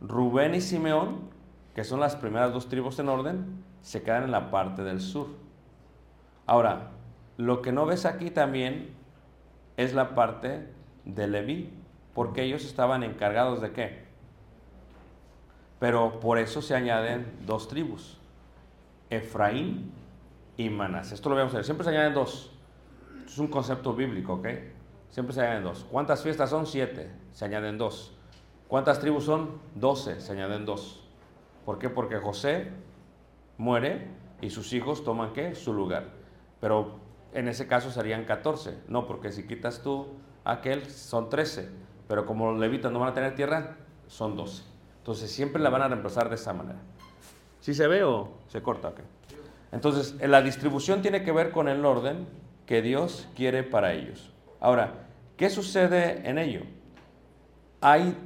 Rubén y Simeón, que son las primeras dos tribus en orden, se quedan en la parte del sur. Ahora, lo que no ves aquí también es la parte de Leví, porque ellos estaban encargados de qué? Pero por eso se añaden dos tribus, Efraín y Manás. Esto lo vemos a ver, siempre se añaden dos. Es un concepto bíblico, ¿ok? Siempre se añaden dos. ¿Cuántas fiestas son? Siete, se añaden dos. ¿Cuántas tribus son? Doce, se añaden dos. ¿Por qué? Porque José muere y sus hijos toman qué? Su lugar. Pero en ese caso serían 14. No, porque si quitas tú aquel, son 13. Pero como los levitas no van a tener tierra, son 12. Entonces siempre la van a reemplazar de esa manera. ¿Sí se ve o se corta? Okay. Entonces, la distribución tiene que ver con el orden que Dios quiere para ellos. Ahora, ¿qué sucede en ello? Hay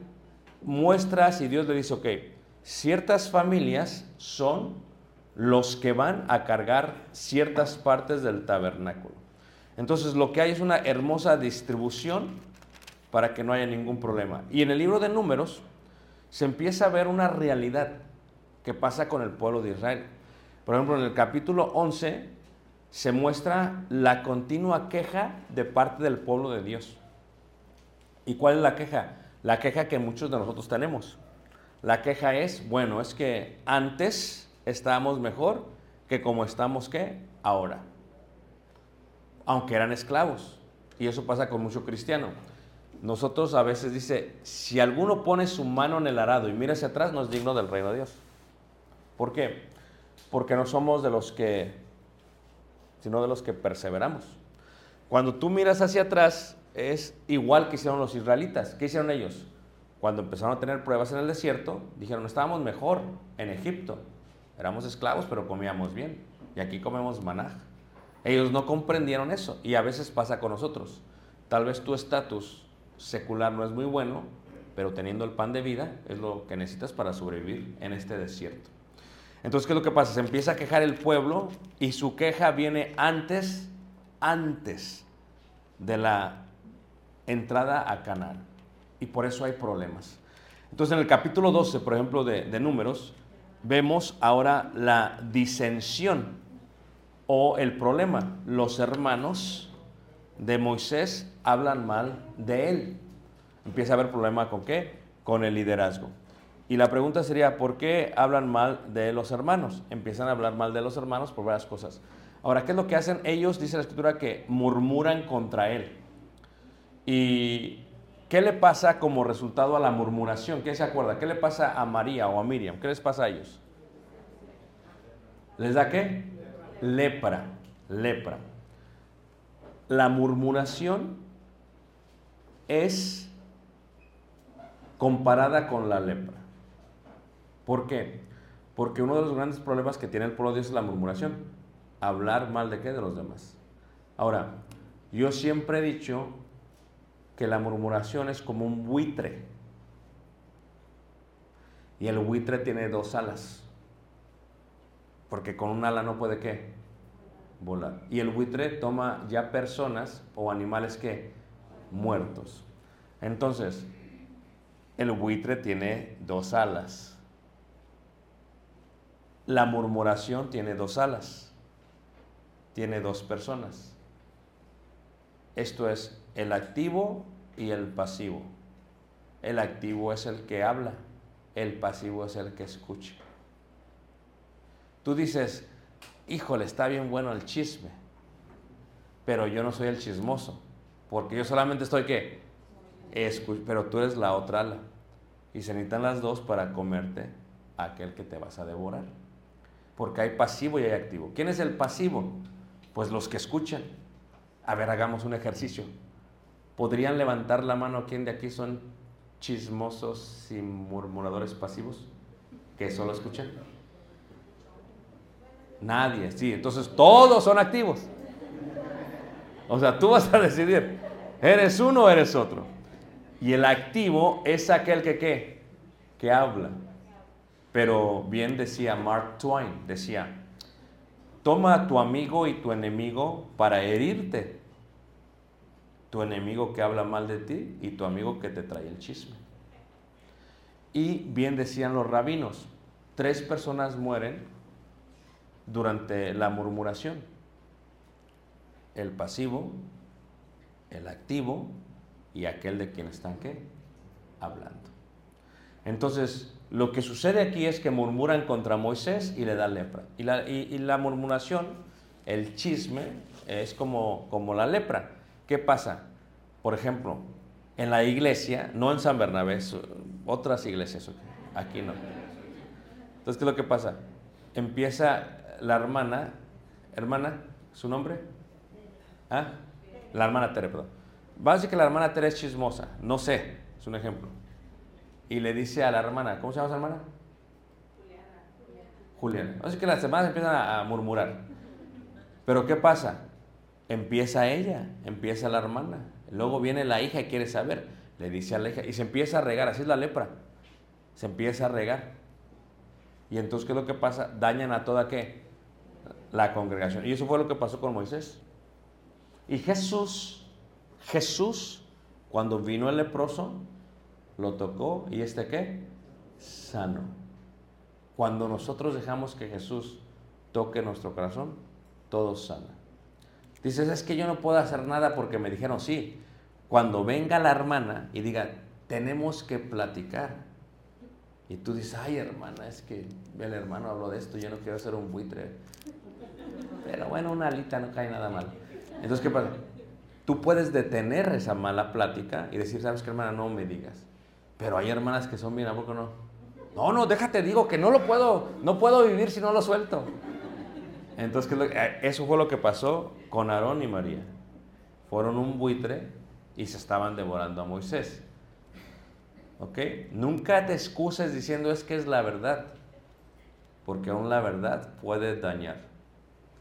muestras y Dios le dice, ok, ciertas familias son los que van a cargar ciertas partes del tabernáculo. Entonces lo que hay es una hermosa distribución para que no haya ningún problema. Y en el libro de números se empieza a ver una realidad que pasa con el pueblo de Israel. Por ejemplo, en el capítulo 11 se muestra la continua queja de parte del pueblo de Dios. ¿Y cuál es la queja? La queja que muchos de nosotros tenemos. La queja es, bueno, es que antes estábamos mejor que como estamos ¿qué? ahora. Aunque eran esclavos. Y eso pasa con mucho cristiano. Nosotros a veces dice, si alguno pone su mano en el arado y mira hacia atrás, no es digno del reino de Dios. ¿Por qué? Porque no somos de los que, sino de los que perseveramos. Cuando tú miras hacia atrás, es igual que hicieron los israelitas. ¿Qué hicieron ellos? Cuando empezaron a tener pruebas en el desierto, dijeron, estábamos mejor en Egipto. Éramos esclavos, pero comíamos bien. Y aquí comemos maná. Ellos no comprendieron eso. Y a veces pasa con nosotros. Tal vez tu estatus secular no es muy bueno, pero teniendo el pan de vida es lo que necesitas para sobrevivir en este desierto. Entonces, ¿qué es lo que pasa? Se empieza a quejar el pueblo y su queja viene antes, antes de la entrada a Canaán. Y por eso hay problemas. Entonces, en el capítulo 12, por ejemplo, de, de Números, vemos ahora la disensión o el problema. Los hermanos de Moisés hablan mal de él. Empieza a haber problema con qué? Con el liderazgo. Y la pregunta sería, ¿por qué hablan mal de los hermanos? Empiezan a hablar mal de los hermanos por varias cosas. Ahora, ¿qué es lo que hacen? Ellos, dice la escritura, que murmuran contra él. ¿Y qué le pasa como resultado a la murmuración? ¿Qué se acuerda? ¿Qué le pasa a María o a Miriam? ¿Qué les pasa a ellos? ¿Les da qué? Lepra, lepra. La murmuración es comparada con la lepra. ¿Por qué? Porque uno de los grandes problemas que tiene el pueblo de Dios es la murmuración. Hablar mal de qué? De los demás. Ahora, yo siempre he dicho que la murmuración es como un buitre. Y el buitre tiene dos alas. Porque con un ala no puede qué? Y el buitre toma ya personas o animales que muertos. Entonces, el buitre tiene dos alas. La murmuración tiene dos alas. Tiene dos personas. Esto es el activo y el pasivo. El activo es el que habla, el pasivo es el que escucha. Tú dices, híjole, está bien bueno el chisme, pero yo no soy el chismoso, porque yo solamente estoy? Escu pero tú eres la otra ala. Y se necesitan las dos para comerte aquel que te vas a devorar. Porque hay pasivo y hay activo. ¿Quién es el pasivo? Pues los que escuchan. A ver, hagamos un ejercicio. ¿Podrían levantar la mano quién de aquí son chismosos y murmuradores pasivos? Que solo escuchan. Nadie, sí. Entonces todos son activos. O sea, tú vas a decidir, ¿eres uno o eres otro? Y el activo es aquel que qué? Que habla. Pero bien decía Mark Twain, decía, toma a tu amigo y tu enemigo para herirte. Tu enemigo que habla mal de ti y tu amigo que te trae el chisme. Y bien decían los rabinos, tres personas mueren durante la murmuración. El pasivo, el activo y aquel de quien están qué? Hablando. Entonces, lo que sucede aquí es que murmuran contra Moisés y le dan lepra. Y la, y, la murmuración, el chisme, es como, como la lepra. ¿Qué pasa? Por ejemplo, en la iglesia, no en San Bernabé, otras iglesias, aquí no. Entonces, ¿qué es lo que pasa? Empieza la hermana, hermana, ¿su nombre? ¿Ah? La hermana Tere, perdón. Va a decir que la hermana Tere es chismosa, no sé, es un ejemplo. Y le dice a la hermana, ¿cómo se llama esa hermana? Juliana. Juliana. Así que las hermanas empiezan a murmurar. Pero ¿qué pasa? Empieza ella, empieza la hermana. Luego viene la hija y quiere saber. Le dice a la hija y se empieza a regar, así es la lepra. Se empieza a regar. Y entonces, ¿qué es lo que pasa? Dañan a toda qué? La congregación. Y eso fue lo que pasó con Moisés. Y Jesús, Jesús, cuando vino el leproso, lo tocó y este qué? Sano. Cuando nosotros dejamos que Jesús toque nuestro corazón, todo sana. Dices, es que yo no puedo hacer nada porque me dijeron, sí, cuando venga la hermana y diga, tenemos que platicar. Y tú dices, ay hermana, es que el hermano habló de esto, yo no quiero ser un buitre. Pero bueno, una alita no cae nada mal. Entonces, ¿qué pasa? Tú puedes detener esa mala plática y decir, ¿sabes qué, hermana? No me digas. Pero hay hermanas que son bien, ¿a poco no? No, no, déjate, digo que no lo puedo, no puedo vivir si no lo suelto. Entonces, eso fue lo que pasó con Aarón y María. Fueron un buitre y se estaban devorando a Moisés. ¿Ok? Nunca te excuses diciendo es que es la verdad, porque aún la verdad puede dañar.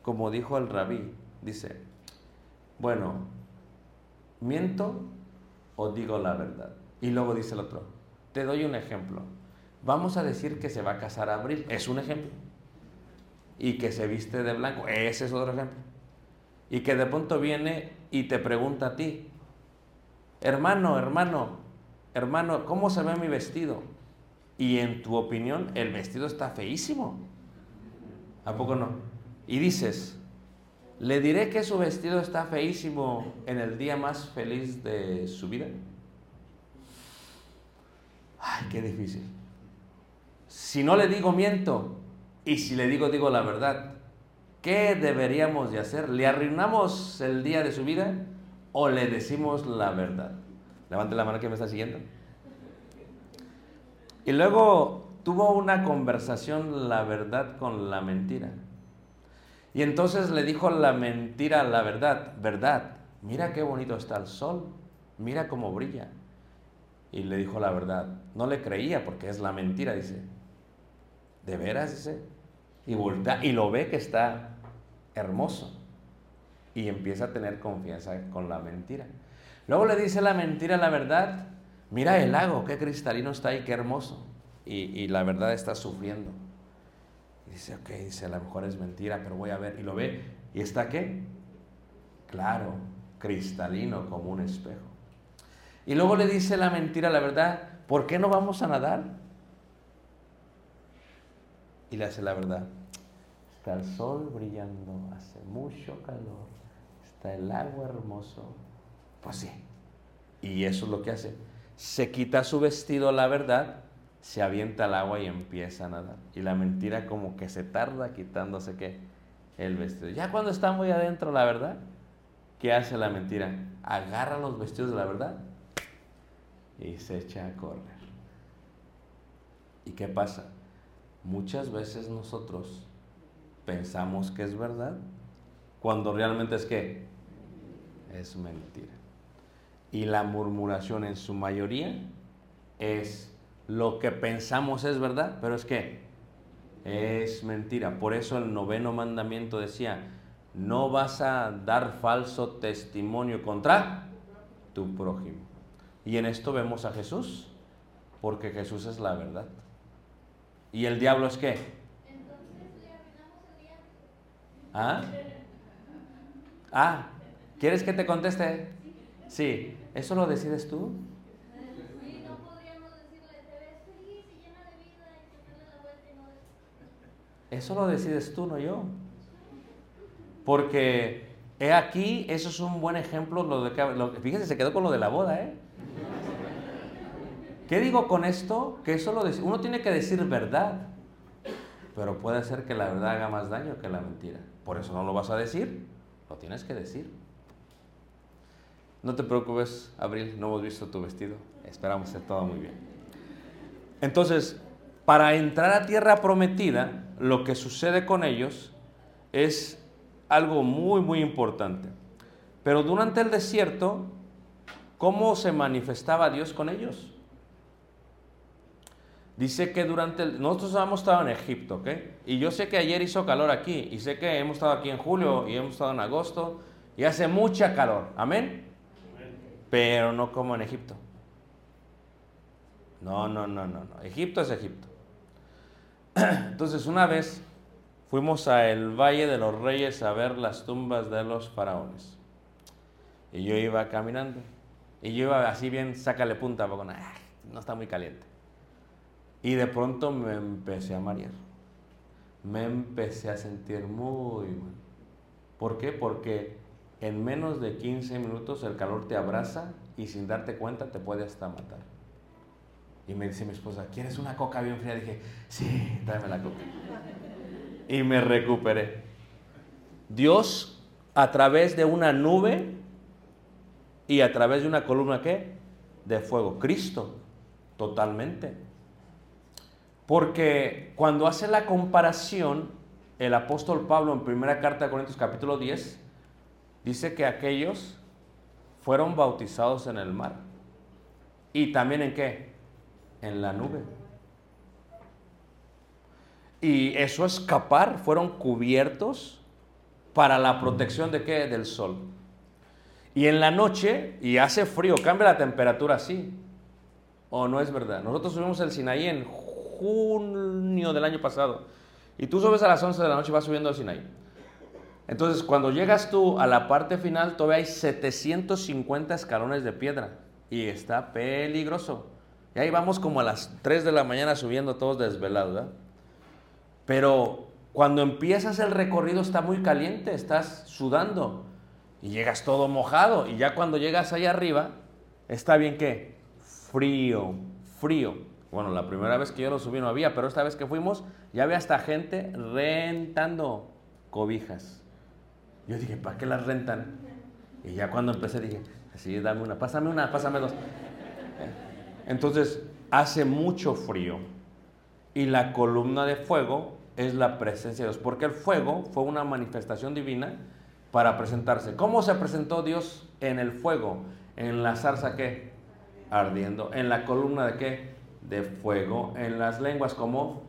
Como dijo el rabí, dice, bueno, ¿miento o digo la verdad? Y luego dice el otro, te doy un ejemplo. Vamos a decir que se va a casar a Abril, es un ejemplo. Y que se viste de blanco, ese es otro ejemplo. Y que de pronto viene y te pregunta a ti, hermano, hermano, hermano, ¿cómo se ve mi vestido? Y en tu opinión, el vestido está feísimo. ¿A poco no? Y dices, ¿Le diré que su vestido está feísimo en el día más feliz de su vida? Ay, qué difícil. Si no le digo miento y si le digo digo la verdad, ¿qué deberíamos de hacer? ¿Le arruinamos el día de su vida o le decimos la verdad? Levante la mano que me está siguiendo. Y luego tuvo una conversación la verdad con la mentira. Y entonces le dijo la mentira la verdad, verdad, mira qué bonito está el sol, mira cómo brilla. Y le dijo la verdad. No le creía porque es la mentira, dice. ¿De veras? Dice. Y y lo ve que está hermoso. Y empieza a tener confianza con la mentira. Luego le dice la mentira la verdad. Mira el lago, qué cristalino está ahí, qué hermoso. Y, y la verdad está sufriendo. Dice, ok, dice, a lo mejor es mentira, pero voy a ver. Y lo ve. ¿Y está qué? Claro, cristalino como un espejo. Y luego le dice la mentira, la verdad, ¿por qué no vamos a nadar? Y le hace la verdad. Está el sol brillando, hace mucho calor, está el agua hermoso. Pues sí. Y eso es lo que hace. Se quita su vestido, la verdad, se avienta al agua y empieza a nadar. Y la mentira como que se tarda quitándose qué? El vestido. Ya cuando está muy adentro, la verdad, ¿qué hace la mentira? Agarra los vestidos de la verdad y se echa a correr. ¿Y qué pasa? Muchas veces nosotros pensamos que es verdad cuando realmente es que es mentira. Y la murmuración en su mayoría es lo que pensamos es verdad, pero es que es mentira. Por eso el noveno mandamiento decía, no vas a dar falso testimonio contra tu prójimo. Y en esto vemos a Jesús, porque Jesús es la verdad. ¿Y el diablo es qué? ¿Ah? Ah, ¿quieres que te conteste? Sí, ¿eso lo decides tú? Eso lo decides tú, no yo. Porque he aquí, eso es un buen ejemplo. Lo de que, lo, fíjense, se quedó con lo de la boda, ¿eh? ¿Qué digo con esto? Que eso lo uno tiene que decir verdad, pero puede ser que la verdad haga más daño que la mentira. Por eso no lo vas a decir, lo tienes que decir. No te preocupes, Abril, no hemos visto tu vestido. Esperamos que todo muy bien. Entonces, para entrar a tierra prometida, lo que sucede con ellos es algo muy, muy importante. Pero durante el desierto, ¿cómo se manifestaba Dios con ellos? Dice que durante el... Nosotros hemos estado en Egipto, ¿ok? Y yo sé que ayer hizo calor aquí, y sé que hemos estado aquí en julio, y hemos estado en agosto, y hace mucha calor, ¿amén? Pero no como en Egipto. No, no, no, no, no. Egipto es Egipto. Entonces una vez fuimos a el Valle de los Reyes a ver las tumbas de los faraones. Y yo iba caminando. Y yo iba así bien, sácale punta, porque no, no está muy caliente. Y de pronto me empecé a marear. Me empecé a sentir muy mal. ¿Por qué? Porque en menos de 15 minutos el calor te abraza y sin darte cuenta te puede hasta matar. Y me dice mi esposa, ¿quieres una coca bien fría? Dije, sí, tráeme la coca. Y me recuperé. Dios, a través de una nube y a través de una columna, ¿qué? De fuego. Cristo, totalmente. Porque cuando hace la comparación, el apóstol Pablo en primera carta de Corintios capítulo 10, dice que aquellos fueron bautizados en el mar. ¿Y también en qué? En la nube. Y eso escapar, fueron cubiertos para la protección de qué? Del sol. Y en la noche, y hace frío, cambia la temperatura así. ¿O no es verdad? Nosotros subimos el Sinaí en junio del año pasado. Y tú subes a las 11 de la noche y vas subiendo al Sinaí. Entonces, cuando llegas tú a la parte final, todavía hay 750 escalones de piedra. Y está peligroso. Y ahí vamos como a las 3 de la mañana subiendo todos desvelados, ¿verdad? Pero Cuando empiezas el recorrido está muy caliente, estás sudando y llegas todo mojado. Y ya cuando llegas allá arriba, está bien que frío, frío. Bueno, la primera vez que yo lo subí no había, pero esta vez que fuimos ya había hasta gente rentando cobijas. Yo dije, ¿para qué las rentan? Y ya cuando empecé dije, sí, dame una, pásame una, pásame dos. Entonces, hace mucho frío y la columna de fuego es la presencia de Dios, porque el fuego fue una manifestación divina para presentarse. ¿Cómo se presentó Dios en el fuego? En la zarza que ardiendo, en la columna de qué? De fuego, en las lenguas como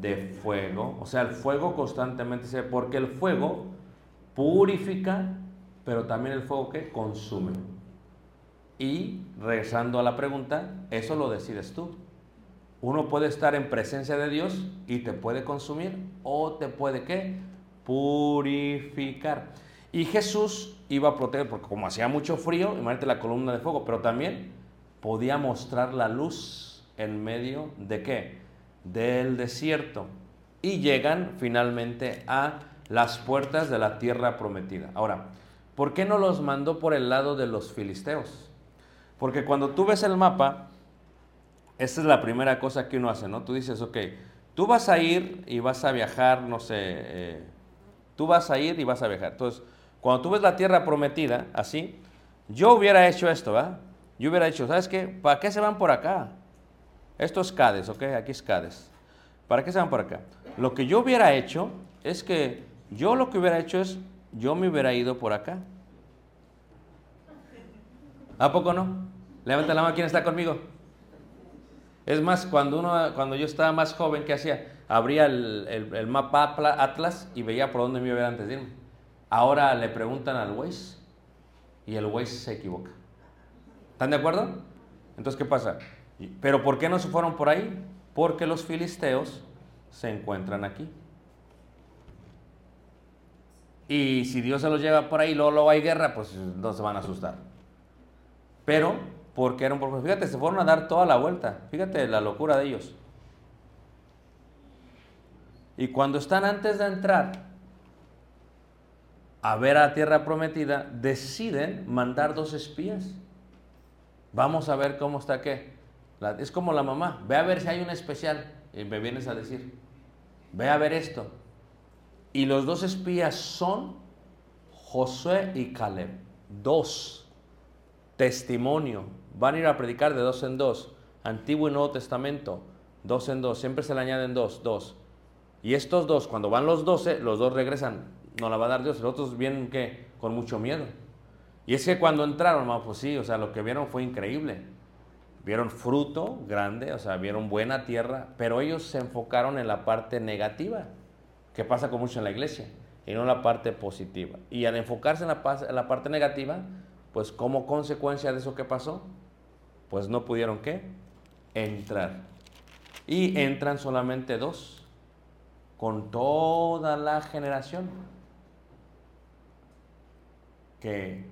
de fuego, o sea, el fuego constantemente se porque el fuego purifica, pero también el fuego que consume. Y regresando a la pregunta, eso lo decides tú. Uno puede estar en presencia de Dios y te puede consumir o te puede qué? Purificar. Y Jesús iba a proteger, porque como hacía mucho frío, imagínate la columna de fuego, pero también podía mostrar la luz en medio de qué? Del desierto. Y llegan finalmente a las puertas de la tierra prometida. Ahora, ¿por qué no los mandó por el lado de los filisteos? Porque cuando tú ves el mapa, esta es la primera cosa que uno hace, ¿no? Tú dices, ok, tú vas a ir y vas a viajar, no sé, eh, tú vas a ir y vas a viajar. Entonces, cuando tú ves la tierra prometida, así, yo hubiera hecho esto, ¿verdad? Yo hubiera hecho, ¿sabes qué? ¿Para qué se van por acá? Esto es Cades, ¿ok? Aquí es Cades. ¿Para qué se van por acá? Lo que yo hubiera hecho es que yo lo que hubiera hecho es, yo me hubiera ido por acá. ¿A poco no? Levanta la mano, ¿quién está conmigo? Es más, cuando, uno, cuando yo estaba más joven, ¿qué hacía? Abría el, mapa Atlas y veía por dónde me iba a ir antes de irme. Ahora le preguntan al Waze y el Waze se equivoca. ¿Están de acuerdo? Entonces, ¿qué pasa? ¿Pero por qué no se fueron por ahí? Porque los filisteos se encuentran aquí. Y si Dios se los lleva por ahí luego, luego hay guerra, pues no se van a asustar. Pero, porque era un. Fíjate, se fueron a dar toda la vuelta. Fíjate la locura de ellos. Y cuando están antes de entrar a ver a la tierra prometida, deciden mandar dos espías. Vamos a ver cómo está qué. Es como la mamá. Ve a ver si hay un especial. Y me vienes a decir. Ve a ver esto. Y los dos espías son Josué y Caleb. Dos. Testimonio. Van a ir a predicar de dos en dos. Antiguo y Nuevo Testamento. Dos en dos. Siempre se le añaden dos. Dos. Y estos dos, cuando van los doce, los dos regresan. No la va a dar Dios. Los otros vienen ¿qué? con mucho miedo. Y es que cuando entraron, pues sí, o sea, lo que vieron fue increíble. Vieron fruto grande, o sea, vieron buena tierra, pero ellos se enfocaron en la parte negativa que pasa con mucho en la iglesia, y no en la parte positiva. Y al enfocarse en la, parte negativa, pues como consecuencia de eso que pasó, pues no pudieron qué? Entrar. Y entran solamente dos, con toda la generación que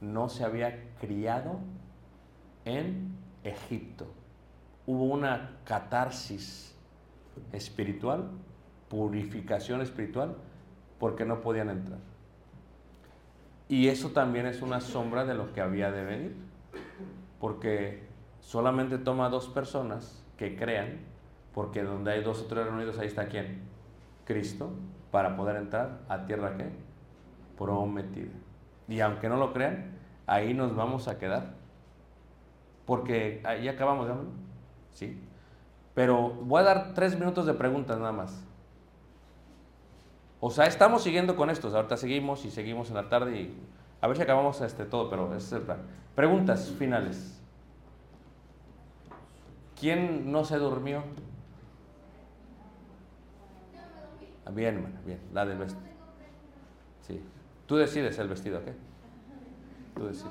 no se había criado en Egipto. Hubo una catarsis espiritual purificación espiritual porque no podían entrar. Y eso también es una sombra de lo que había de venir, porque solamente toma dos personas que crean, porque donde hay dos o tres reunidos, ahí está quién? Cristo, para poder entrar a tierra que prometida. Y aunque no lo crean, ahí nos vamos a quedar. Porque ahí acabamos. Sí. Pero voy a dar tres minutos de preguntas nada más. O sea, estamos siguiendo con estos. Ahorita seguimos y seguimos en la tarde y a ver si acabamos este todo, pero ese es el plan. Preguntas finales. ¿Quién no se durmió? Bien, hermana, bien. La del vestido. Sí. Tú decides el vestido, ¿qué? Tú decides.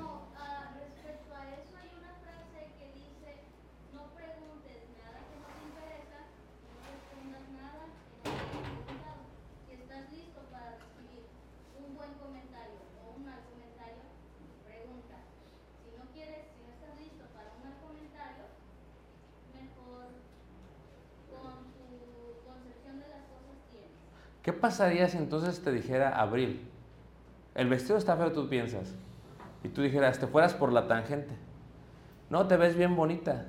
Pasaría si entonces te dijera Abril? El vestido está feo, tú piensas. Y tú dijeras, te fueras por la tangente. No, te ves bien bonita.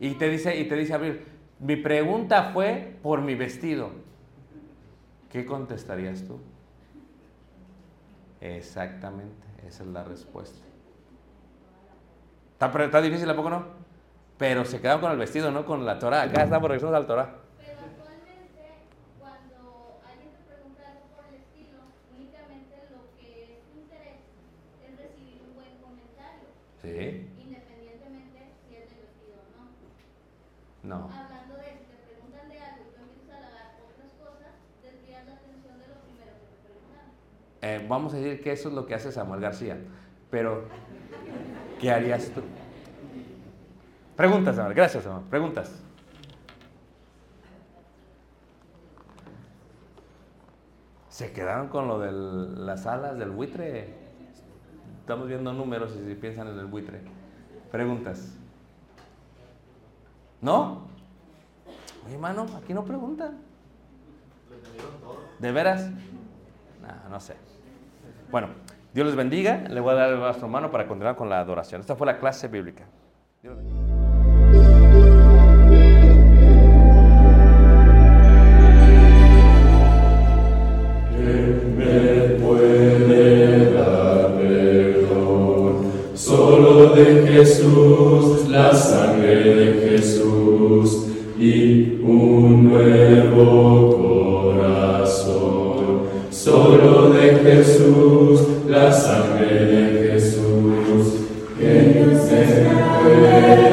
Y te dice, y te dice Abril, mi pregunta fue por mi vestido. ¿Qué contestarías tú? Exactamente, esa es la respuesta. ¿Está, está difícil, ¿a poco no? Pero se quedaron con el vestido, no con la Torah. Acá estamos regresando al Torah. Pero actualmente, cuando alguien te pregunta algo por el estilo, únicamente lo que es tu interés es recibir un buen comentario, Sí. independientemente si es del vestido o no. No. Hablando de si te preguntan de algo y tú empiezas a halagar otras cosas, desvías la atención de lo primero que te preguntaron. Eh, vamos a decir que eso es lo que hace Samuel García. Pero, ¿qué harías tú? Preguntas, Samuel. Gracias, Samuel. Preguntas. Se quedaron con lo de las alas del buitre. Estamos viendo números y si piensan en el buitre. Preguntas. ¿No? Oye, hermano, aquí no preguntan. ¿De veras? No, no sé. Bueno, Dios les bendiga. Le voy a dar el vaso mano para continuar con la adoración. Esta fue la clase bíblica. Dios les bendiga. Que Dios